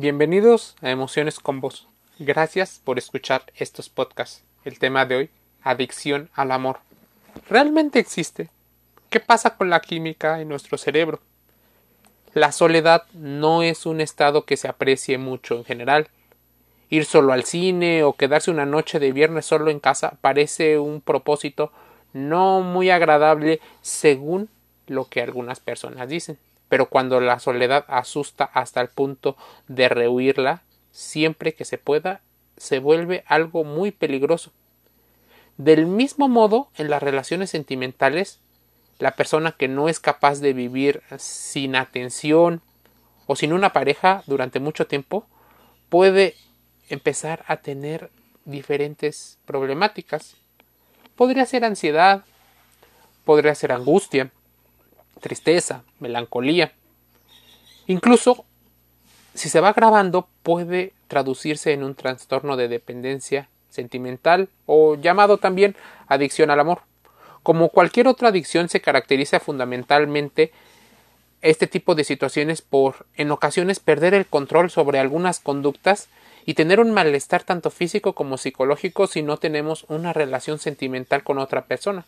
Bienvenidos a Emociones con Vos. Gracias por escuchar estos podcasts. El tema de hoy, adicción al amor. ¿Realmente existe? ¿Qué pasa con la química en nuestro cerebro? La soledad no es un estado que se aprecie mucho en general. Ir solo al cine o quedarse una noche de viernes solo en casa parece un propósito no muy agradable según lo que algunas personas dicen. Pero cuando la soledad asusta hasta el punto de rehuirla, siempre que se pueda, se vuelve algo muy peligroso. Del mismo modo, en las relaciones sentimentales, la persona que no es capaz de vivir sin atención o sin una pareja durante mucho tiempo puede empezar a tener diferentes problemáticas. Podría ser ansiedad, podría ser angustia, tristeza, melancolía. Incluso, si se va grabando, puede traducirse en un trastorno de dependencia sentimental o llamado también adicción al amor. Como cualquier otra adicción se caracteriza fundamentalmente este tipo de situaciones por en ocasiones perder el control sobre algunas conductas y tener un malestar tanto físico como psicológico si no tenemos una relación sentimental con otra persona.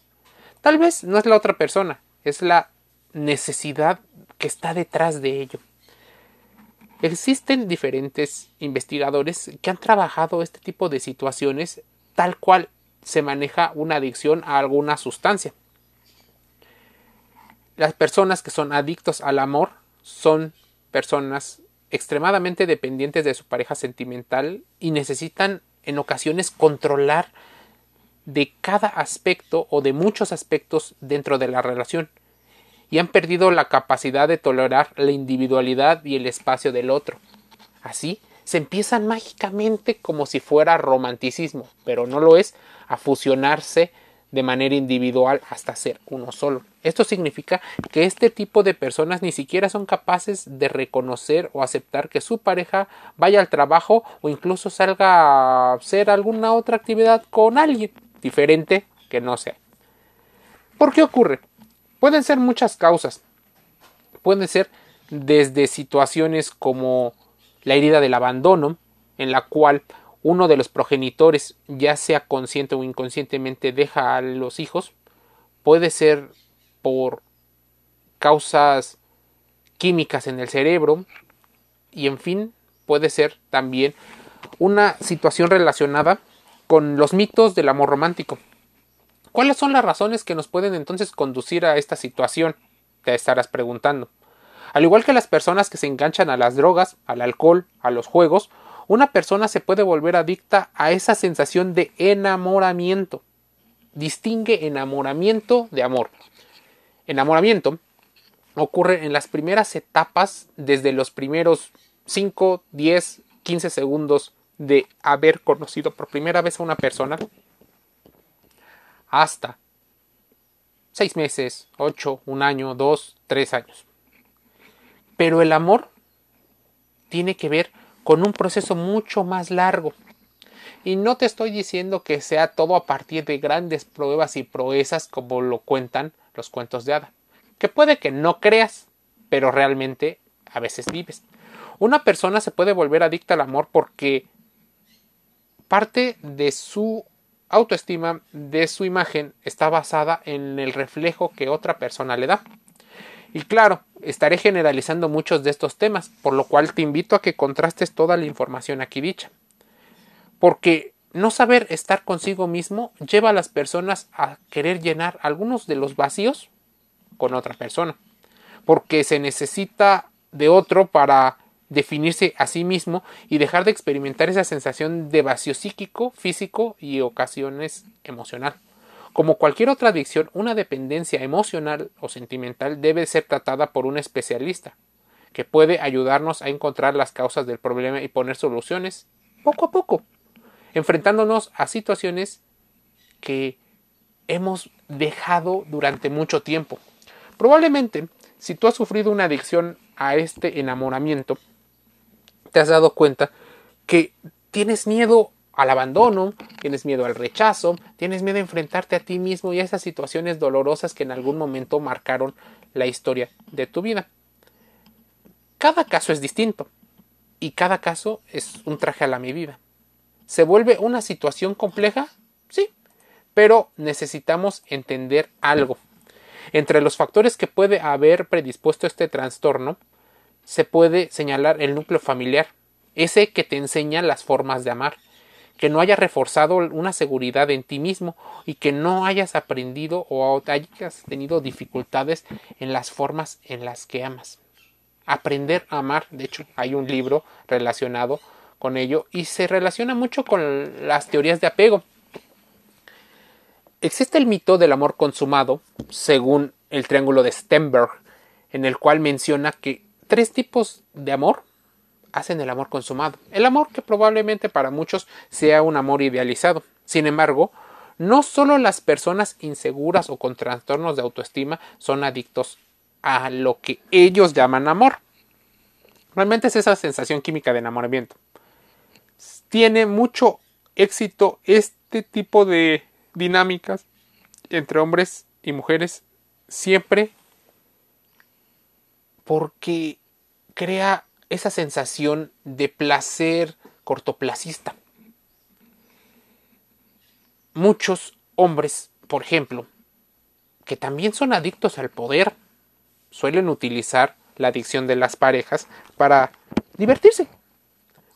Tal vez no es la otra persona, es la necesidad que está detrás de ello. Existen diferentes investigadores que han trabajado este tipo de situaciones tal cual se maneja una adicción a alguna sustancia. Las personas que son adictos al amor son personas extremadamente dependientes de su pareja sentimental y necesitan en ocasiones controlar de cada aspecto o de muchos aspectos dentro de la relación y han perdido la capacidad de tolerar la individualidad y el espacio del otro. Así, se empiezan mágicamente como si fuera romanticismo, pero no lo es, a fusionarse de manera individual hasta ser uno solo. Esto significa que este tipo de personas ni siquiera son capaces de reconocer o aceptar que su pareja vaya al trabajo o incluso salga a hacer alguna otra actividad con alguien diferente que no sea. ¿Por qué ocurre? Pueden ser muchas causas. Pueden ser desde situaciones como la herida del abandono, en la cual uno de los progenitores, ya sea consciente o inconscientemente, deja a los hijos. Puede ser por causas químicas en el cerebro y en fin puede ser también una situación relacionada con los mitos del amor romántico. ¿Cuáles son las razones que nos pueden entonces conducir a esta situación? Te estarás preguntando. Al igual que las personas que se enganchan a las drogas, al alcohol, a los juegos, una persona se puede volver adicta a esa sensación de enamoramiento. Distingue enamoramiento de amor. Enamoramiento ocurre en las primeras etapas desde los primeros 5, 10, 15 segundos de haber conocido por primera vez a una persona hasta seis meses, ocho, un año, dos, tres años. Pero el amor tiene que ver con un proceso mucho más largo. Y no te estoy diciendo que sea todo a partir de grandes pruebas y proezas como lo cuentan los cuentos de hada. Que puede que no creas, pero realmente a veces vives. Una persona se puede volver adicta al amor porque parte de su autoestima de su imagen está basada en el reflejo que otra persona le da. Y claro, estaré generalizando muchos de estos temas, por lo cual te invito a que contrastes toda la información aquí dicha. Porque no saber estar consigo mismo lleva a las personas a querer llenar algunos de los vacíos con otra persona. Porque se necesita de otro para definirse a sí mismo y dejar de experimentar esa sensación de vacío psíquico, físico y ocasiones emocional. Como cualquier otra adicción, una dependencia emocional o sentimental debe ser tratada por un especialista, que puede ayudarnos a encontrar las causas del problema y poner soluciones poco a poco, enfrentándonos a situaciones que hemos dejado durante mucho tiempo. Probablemente, si tú has sufrido una adicción a este enamoramiento, te has dado cuenta que tienes miedo al abandono, tienes miedo al rechazo, tienes miedo a enfrentarte a ti mismo y a esas situaciones dolorosas que en algún momento marcaron la historia de tu vida. Cada caso es distinto y cada caso es un traje a la medida. ¿Se vuelve una situación compleja? Sí, pero necesitamos entender algo. Entre los factores que puede haber predispuesto este trastorno, se puede señalar el núcleo familiar, ese que te enseña las formas de amar, que no hayas reforzado una seguridad en ti mismo y que no hayas aprendido o hayas tenido dificultades en las formas en las que amas. Aprender a amar, de hecho, hay un libro relacionado con ello y se relaciona mucho con las teorías de apego. Existe el mito del amor consumado, según el triángulo de Stenberg, en el cual menciona que tres tipos de amor hacen el amor consumado. El amor que probablemente para muchos sea un amor idealizado. Sin embargo, no solo las personas inseguras o con trastornos de autoestima son adictos a lo que ellos llaman amor. Realmente es esa sensación química de enamoramiento. Tiene mucho éxito este tipo de dinámicas entre hombres y mujeres siempre porque crea esa sensación de placer cortoplacista. Muchos hombres, por ejemplo, que también son adictos al poder, suelen utilizar la adicción de las parejas para divertirse.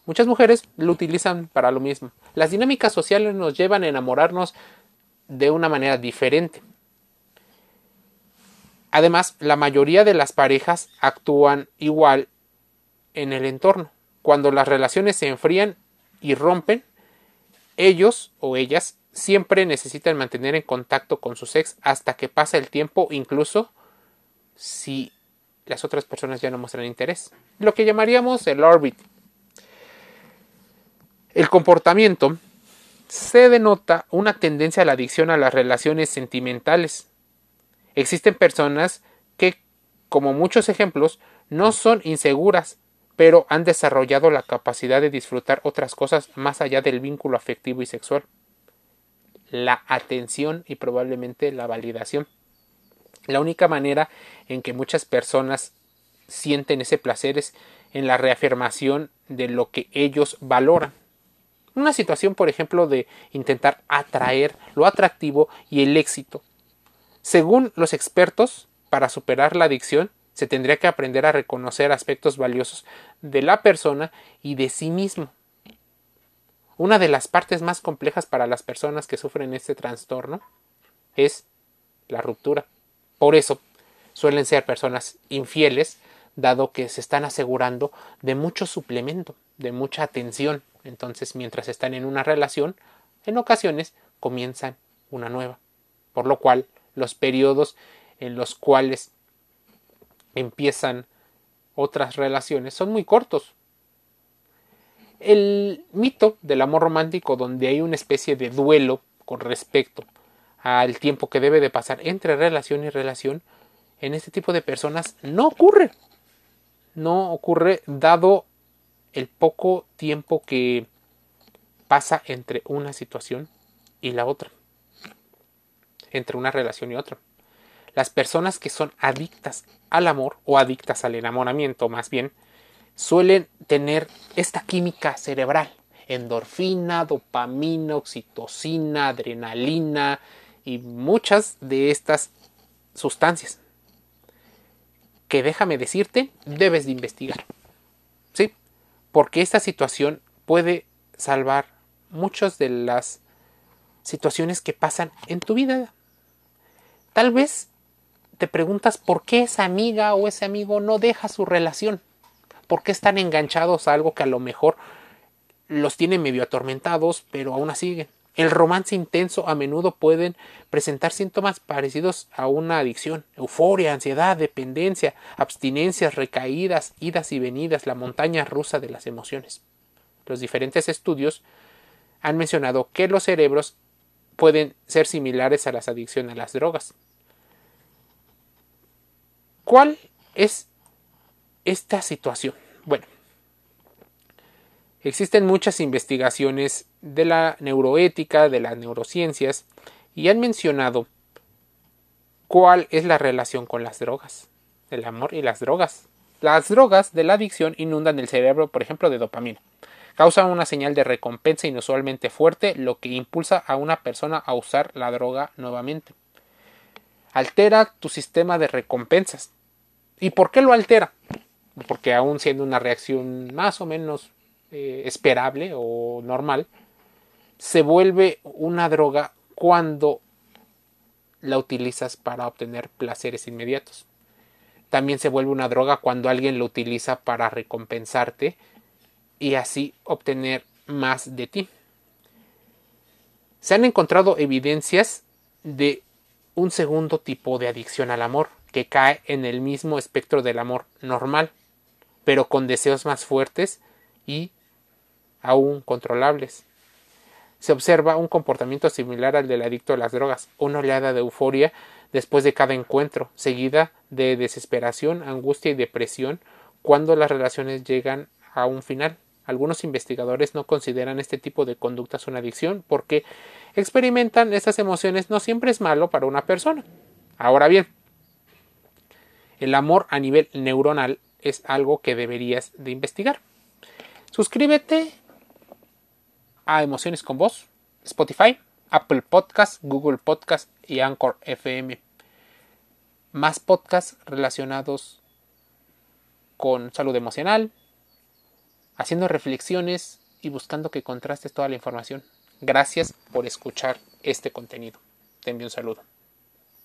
Muchas mujeres lo utilizan para lo mismo. Las dinámicas sociales nos llevan a enamorarnos de una manera diferente. Además, la mayoría de las parejas actúan igual en el entorno. Cuando las relaciones se enfrían y rompen, ellos o ellas siempre necesitan mantener en contacto con su ex hasta que pasa el tiempo, incluso si las otras personas ya no muestran interés. Lo que llamaríamos el orbit. El comportamiento se denota una tendencia a la adicción a las relaciones sentimentales. Existen personas que, como muchos ejemplos, no son inseguras, pero han desarrollado la capacidad de disfrutar otras cosas más allá del vínculo afectivo y sexual. La atención y probablemente la validación. La única manera en que muchas personas sienten ese placer es en la reafirmación de lo que ellos valoran. Una situación, por ejemplo, de intentar atraer lo atractivo y el éxito. Según los expertos, para superar la adicción, se tendría que aprender a reconocer aspectos valiosos de la persona y de sí mismo. Una de las partes más complejas para las personas que sufren este trastorno es la ruptura. Por eso suelen ser personas infieles, dado que se están asegurando de mucho suplemento, de mucha atención, entonces, mientras están en una relación, en ocasiones comienzan una nueva. Por lo cual, los periodos en los cuales empiezan otras relaciones son muy cortos. El mito del amor romántico donde hay una especie de duelo con respecto al tiempo que debe de pasar entre relación y relación, en este tipo de personas no ocurre. No ocurre dado el poco tiempo que pasa entre una situación y la otra, entre una relación y otra. Las personas que son adictas al amor o adictas al enamoramiento más bien, suelen tener esta química cerebral, endorfina, dopamina, oxitocina, adrenalina y muchas de estas sustancias que déjame decirte, debes de investigar porque esta situación puede salvar muchas de las situaciones que pasan en tu vida. Tal vez te preguntas por qué esa amiga o ese amigo no deja su relación, por qué están enganchados a algo que a lo mejor los tiene medio atormentados, pero aún así el romance intenso a menudo pueden presentar síntomas parecidos a una adicción, euforia, ansiedad, dependencia, abstinencias, recaídas, idas y venidas, la montaña rusa de las emociones. Los diferentes estudios han mencionado que los cerebros pueden ser similares a las adicciones a las drogas. ¿Cuál es esta situación? Bueno, Existen muchas investigaciones de la neuroética, de las neurociencias, y han mencionado cuál es la relación con las drogas, el amor y las drogas. Las drogas de la adicción inundan el cerebro, por ejemplo, de dopamina. Causan una señal de recompensa inusualmente fuerte, lo que impulsa a una persona a usar la droga nuevamente. Altera tu sistema de recompensas. ¿Y por qué lo altera? Porque aún siendo una reacción más o menos eh, esperable o normal, se vuelve una droga cuando la utilizas para obtener placeres inmediatos. También se vuelve una droga cuando alguien lo utiliza para recompensarte y así obtener más de ti. Se han encontrado evidencias de un segundo tipo de adicción al amor, que cae en el mismo espectro del amor normal, pero con deseos más fuertes y aún controlables. Se observa un comportamiento similar al del adicto a las drogas, una oleada de euforia después de cada encuentro, seguida de desesperación, angustia y depresión cuando las relaciones llegan a un final. Algunos investigadores no consideran este tipo de conductas una adicción porque experimentan estas emociones no siempre es malo para una persona. Ahora bien, el amor a nivel neuronal es algo que deberías de investigar. Suscríbete a Emociones con Voz, Spotify, Apple Podcast, Google Podcast y Anchor FM. Más podcasts relacionados con salud emocional, haciendo reflexiones y buscando que contrastes toda la información. Gracias por escuchar este contenido. Te envío un saludo.